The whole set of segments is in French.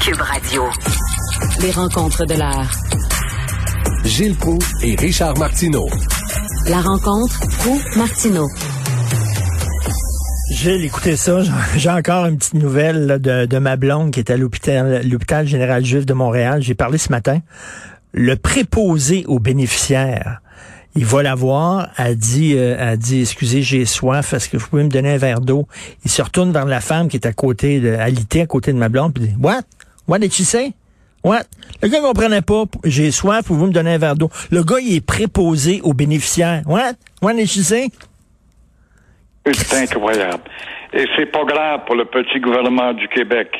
Cube Radio. Les rencontres de l'art. Gilles Proux et Richard Martineau. La rencontre Proux-Martineau. Gilles, écoutez ça, j'ai encore une petite nouvelle là, de, de, ma blonde qui est à l'hôpital, l'hôpital général juif de Montréal. J'ai parlé ce matin. Le préposé aux bénéficiaires, il va la voir, elle dit, euh, elle dit, excusez, j'ai soif, est-ce que vous pouvez me donner un verre d'eau? Il se retourne vers la femme qui est à côté de, alité à côté de ma blonde, puis dit, what? What did she say? What? Le gars comprenait pas, j'ai soif, pouvez-vous me donner un verre d'eau? Le gars, il est préposé aux bénéficiaires. What? What did she? C'est incroyable. Et c'est pas grave pour le petit gouvernement du Québec.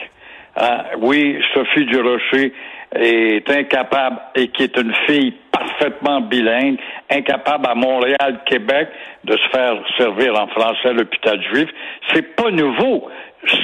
Hein? Oui, Sophie Durocher est incapable et qui est une fille parfaitement bilingue, incapable à Montréal, Québec, de se faire servir en français à l'hôpital juif. C'est pas nouveau.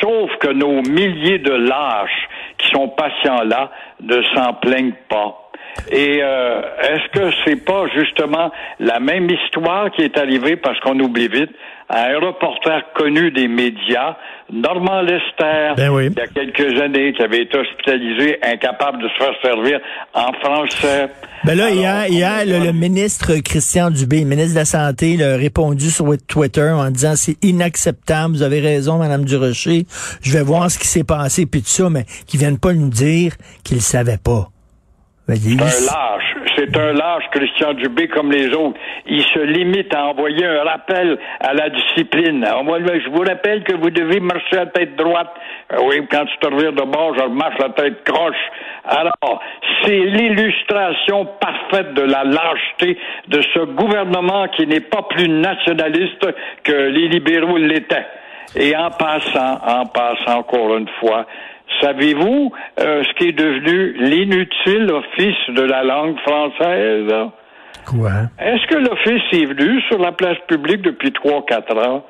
Sauf que nos milliers de lâches sont patients là ne s'en plaignent pas. Et euh, est-ce que c'est pas justement la même histoire qui est arrivée parce qu'on oublie vite à un reporter connu des médias, Normand Lester, ben oui. il y a quelques années, qui avait été hospitalisé, incapable de se faire servir en français. Ben là, hier, hier le, le, ministre Christian Dubé, ministre de la Santé, il a répondu sur Twitter en disant c'est inacceptable, vous avez raison, Madame Durocher, je vais voir ce qui s'est passé, puis tout ça, mais qu'ils viennent pas nous dire qu'ils savaient pas. Ben, c'est un lâche. C'est un lâche, Christian Dubé, comme les autres. Il se limite à envoyer un rappel à la discipline. Je vous rappelle que vous devez marcher à la tête droite. Euh, oui, quand tu te revires de bord, je marche la tête croche. Alors, c'est l'illustration parfaite de la lâcheté de ce gouvernement qui n'est pas plus nationaliste que les libéraux l'étaient. Et en passant, en passant encore une fois, Savez-vous euh, ce qui est devenu l'inutile office de la langue française? Quoi? Est-ce que l'office est venu sur la place publique depuis trois, quatre ans?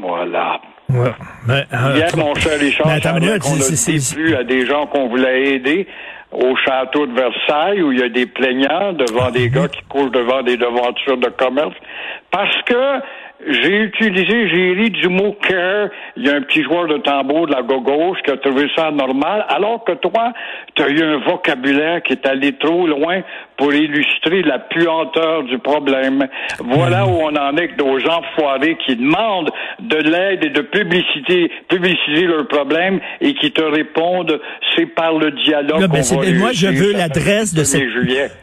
Voilà. Ouais. Euh, Hier, mon cher Richard, qu'on a plus à des gens qu'on voulait aider au château de Versailles où il y a des plaignants devant des gars qui courent devant des devantures de commerce parce que j'ai utilisé, j'ai ri du mot care. Il y a un petit joueur de tambour de la gauche qui a trouvé ça normal, alors que toi, tu as eu un vocabulaire qui est allé trop loin pour illustrer la puanteur du problème. Voilà hmm. où on en est avec nos gens foirés qui demandent de l'aide et de publicité, publiciser leurs problèmes et qui te répondent, c'est par le dialogue. qu'on va moi, je veux l'adresse de ce,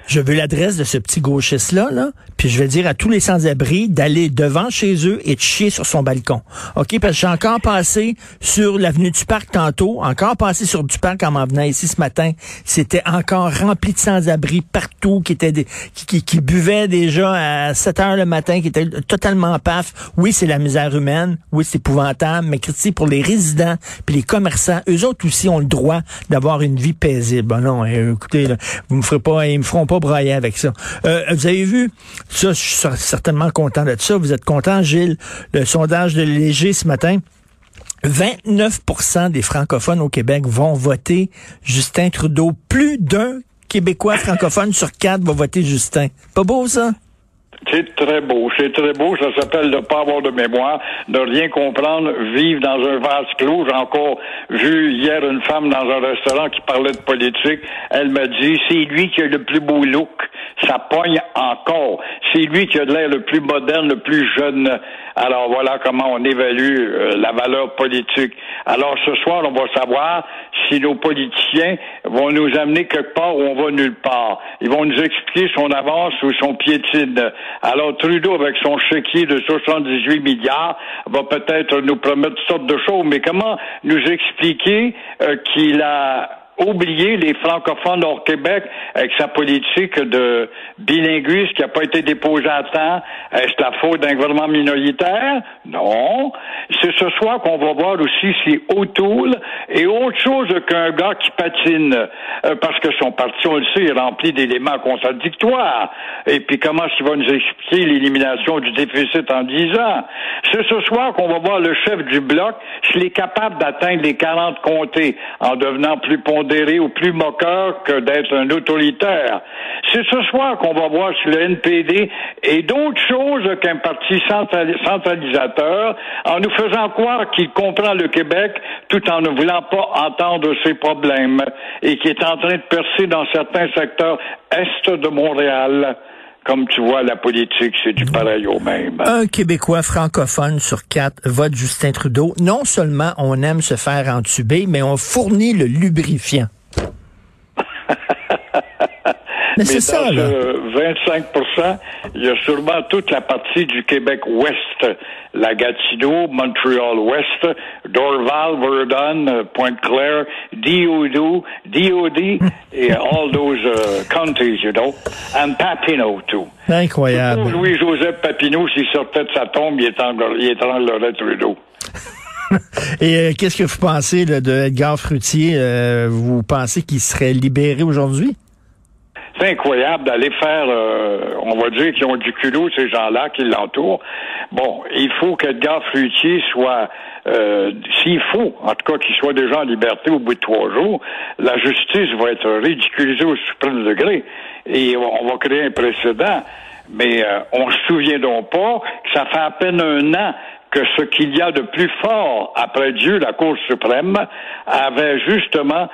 je veux l'adresse de ce petit gauchiste-là, là, puis je vais dire à tous les sans-abri d'aller devant chez eux et de chier sur son balcon. OK? Parce que j'ai encore passé sur l'avenue du Parc tantôt, encore passé sur du Parc en m'en venant ici ce matin. C'était encore rempli de sans-abri partout, qui étaient déjà à 7 heures le matin, qui étaient totalement paf. Oui, c'est la misère humaine. Oui, c'est épouvantable. Mais critique pour les résidents puis les commerçants, eux autres aussi ont le droit d'avoir une vie paisible. Bon, non, euh, écoutez, vous me ferez pas, ils me feront pas brailler avec ça. Euh, vous avez vu, ça, je suis certainement content de ça. Vous êtes content, Gilles, le sondage de Léger ce matin. 29% des francophones au Québec vont voter Justin Trudeau. Plus d'un Québécois francophone sur quatre va voter Justin. Pas beau, ça? C'est très beau, c'est très beau. Ça s'appelle ne pas avoir de mémoire, ne rien comprendre, vivre dans un vase clos. J'ai encore vu hier une femme dans un restaurant qui parlait de politique. Elle m'a dit, c'est lui qui a le plus beau look. Ça pogne encore. C'est lui qui a l'air le plus moderne, le plus jeune. Alors voilà comment on évalue euh, la valeur politique. Alors ce soir, on va savoir si nos politiciens vont nous amener quelque part où on va nulle part. Ils vont nous expliquer son avance ou son piétine. Alors Trudeau, avec son chéquier de 78 milliards, va peut-être nous promettre toutes sortes de choses, mais comment nous expliquer euh, qu'il a oublier les francophones hors Québec avec sa politique de bilinguisme qui n'a pas été déposée à temps. Est-ce la faute d'un gouvernement minoritaire? Non. C'est ce soir qu'on va voir aussi si O'Toole est autre chose qu'un gars qui patine. Euh, parce que son parti, on le sait, est rempli d'éléments contradictoires. Et puis comment est-ce qu'il va nous expliquer l'élimination du déficit en 10 ans? C'est ce soir qu'on va voir le chef du bloc s'il est capable d'atteindre les 40 comtés en devenant plus ou plus moqueur que d'être un autoritaire. C'est ce soir qu'on va voir si le NPD est d'autre chose qu'un parti centralisateur en nous faisant croire qu'il comprend le Québec tout en ne voulant pas entendre ses problèmes et qui est en train de percer dans certains secteurs est de Montréal. Comme tu vois, la politique, c'est du pareil au même. Un Québécois francophone sur quatre vote Justin Trudeau. Non seulement on aime se faire entuber, mais on fournit le lubrifiant. Mais, c'est ça, là. 25% il y a sûrement toute la partie du Québec ouest, la Gatineau, Montréal-Ouest, Dorval, Verdun, Pointe-Claire, DOD, DOD, et all those uh, counties, you know, and Papineau, too. Incroyable. Louis-Joseph Papineau, s'il sortait de sa tombe, il étranglerait Trudeau. Et euh, qu'est-ce que vous pensez là, de Edgar Fruitier? Euh, vous pensez qu'il serait libéré aujourd'hui? Incroyable d'aller faire, euh, on va dire qu'ils ont du culot, ces gens-là qui l'entourent. Bon, il faut qu'Edgar Fruitier soit, euh, s'il faut, en tout cas qu'il soit déjà en liberté au bout de trois jours, la justice va être ridiculisée au suprême degré et on va créer un précédent. Mais euh, on se souvient donc pas que ça fait à peine un an que ce qu'il y a de plus fort après Dieu, la Cour suprême, avait justement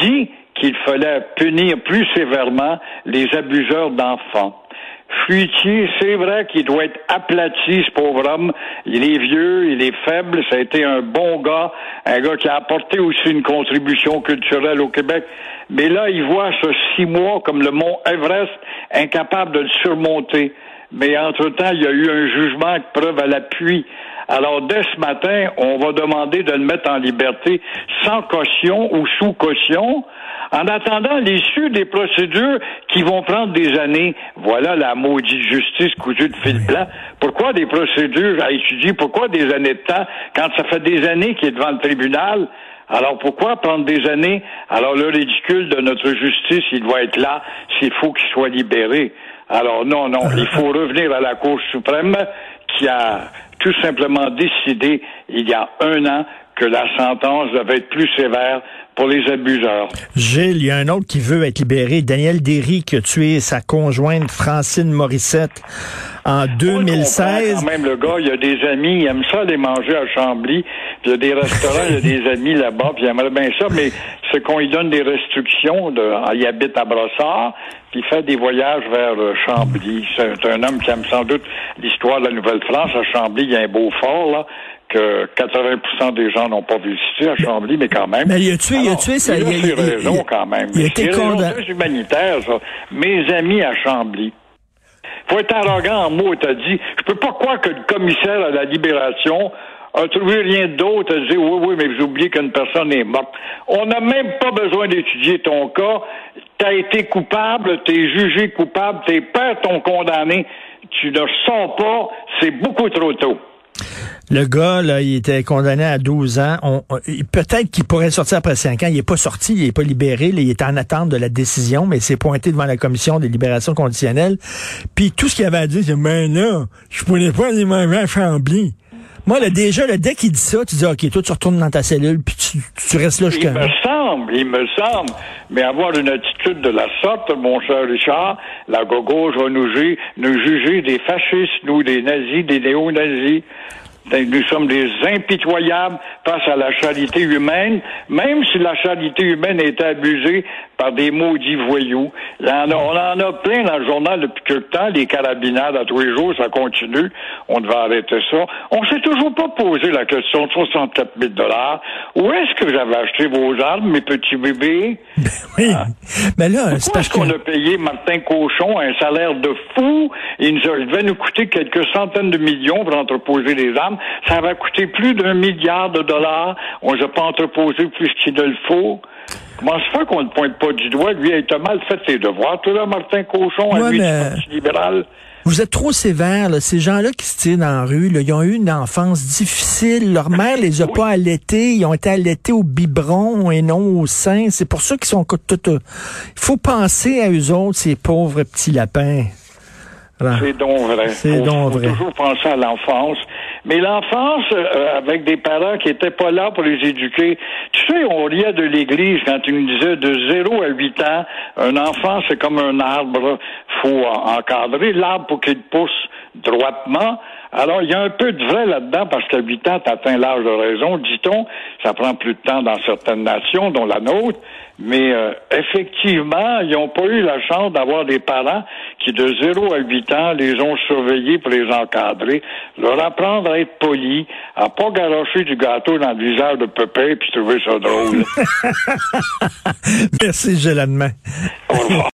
dit qu'il fallait punir plus sévèrement les abuseurs d'enfants. Fruitier, c'est vrai qu'il doit être aplati, ce pauvre homme. Il est vieux, il est faible, ça a été un bon gars, un gars qui a apporté aussi une contribution culturelle au Québec. Mais là, il voit ce six mois comme le mont Everest, incapable de le surmonter. Mais entre-temps, il y a eu un jugement preuve à l'appui. Alors, dès ce matin, on va demander de le mettre en liberté sans caution ou sous caution en attendant l'issue des procédures qui vont prendre des années. Voilà la maudite justice cousue de fil blanc. Pourquoi des procédures à étudier? Pourquoi des années de temps quand ça fait des années qu'il est devant le tribunal? Alors pourquoi prendre des années? Alors le ridicule de notre justice, il doit être là s'il faut qu'il soit libéré. Alors non, non, il faut revenir à la Cour suprême qui a tout simplement décidé il y a un an que la sentence devait être plus sévère pour les abuseurs. Gilles, il y a un autre qui veut être libéré. Daniel Derry qui a tué sa conjointe Francine Morissette en 2016. même le gars, il y a des amis, il aime ça aller manger à Chambly. il y a des restaurants, il y a des amis là-bas, puis il aimerait bien ça, mais c'est qu'on lui donne des restrictions. De, il habite à Brossard, puis il fait des voyages vers euh, Chambly. C'est un homme qui aime sans doute l'histoire de la Nouvelle-France. À Chambly, il y a un beau fort, là que 80% des gens n'ont pas visité à Chambly, mais quand même. Mais il a tué, il a tué ça. Il a, il, raisons quand même. Il a été condamné. humanitaire, ça. Mes amis à Chambly. Faut être arrogant en mots, t'as dit. Je peux pas croire que le commissaire à la libération a trouvé rien d'autre à dire oui, oui, mais vous oubliez qu'une personne est morte. On n'a même pas besoin d'étudier ton cas. T'as été coupable, t'es jugé coupable, tes pères t'ont condamné. Tu ne sens pas, c'est beaucoup trop tôt. Le gars, là, il était condamné à 12 ans. Peut-être qu'il pourrait sortir après 5 ans. Il n'est pas sorti, il n'est pas libéré. il est en attente de la décision, mais il s'est pointé devant la commission des libérations conditionnelles. Puis tout ce qu'il avait à dire, c'est, mais là, je pouvais pas aller manger à Chambly. Moi, là, déjà, là, dès qu'il dit ça, tu dis, OK, toi, tu retournes dans ta cellule, puis tu, restes là jusqu'à... Il me semble, il me semble. Mais avoir une attitude de la sorte, mon cher Richard, la gauche va nous juger, nous juger des fascistes, nous, des nazis, des néo-nazis. Ben, nous sommes des impitoyables face à la charité humaine, même si la charité humaine est abusée par des maudits voyous. on en a plein dans le journal depuis quelque temps, les carabinades à tous les jours, ça continue. On devait arrêter ça. On s'est toujours pas posé la question de 64 000 dollars. Où est-ce que j'avais acheté vos armes, mes petits bébés? Oui. Ah. Mais là, c'est parce qu'on a payé Martin Cochon un salaire de fou? Il, nous il devait nous coûter quelques centaines de millions pour entreposer les armes. Ça va coûter plus d'un milliard de dollars. On ne pas entreposé plus qu'il ne le faut. Comment se fait qu'on ne pointe pas du doigt? Lui, il a mal fait ses devoirs. Tout là, Martin Cochon, à lui, libéral. Vous êtes trop sévère, là. Ces gens-là qui se tirent dans la rue, là, ils ont eu une enfance difficile. Leur mère les a pas allaités. Ils ont été allaités au biberon et non au sein. C'est pour ça qu'ils sont tout. Il faut penser à eux autres, ces pauvres petits lapins. C'est donc vrai. C'est donc vrai. toujours penser à l'enfance. Mais l'enfance, euh, avec des parents qui étaient pas là pour les éduquer, tu sais, on riait de l'Église quand tu nous disais de 0 à 8 ans, un enfant, c'est comme un arbre, faut encadrer l'arbre pour qu'il pousse droitement. Alors, il y a un peu de vrai là-dedans parce qu'à 8 ans, tu atteins l'âge de raison, dit-on. Ça prend plus de temps dans certaines nations, dont la nôtre. Mais euh, effectivement, ils n'ont pas eu la chance d'avoir des parents qui, de 0 à 8 ans, les ont surveillés pour les encadrer, leur apprendre à être polis, à pas garocher du gâteau dans le visage de Pépé puis trouver ça drôle. Merci, l'admets. Au revoir.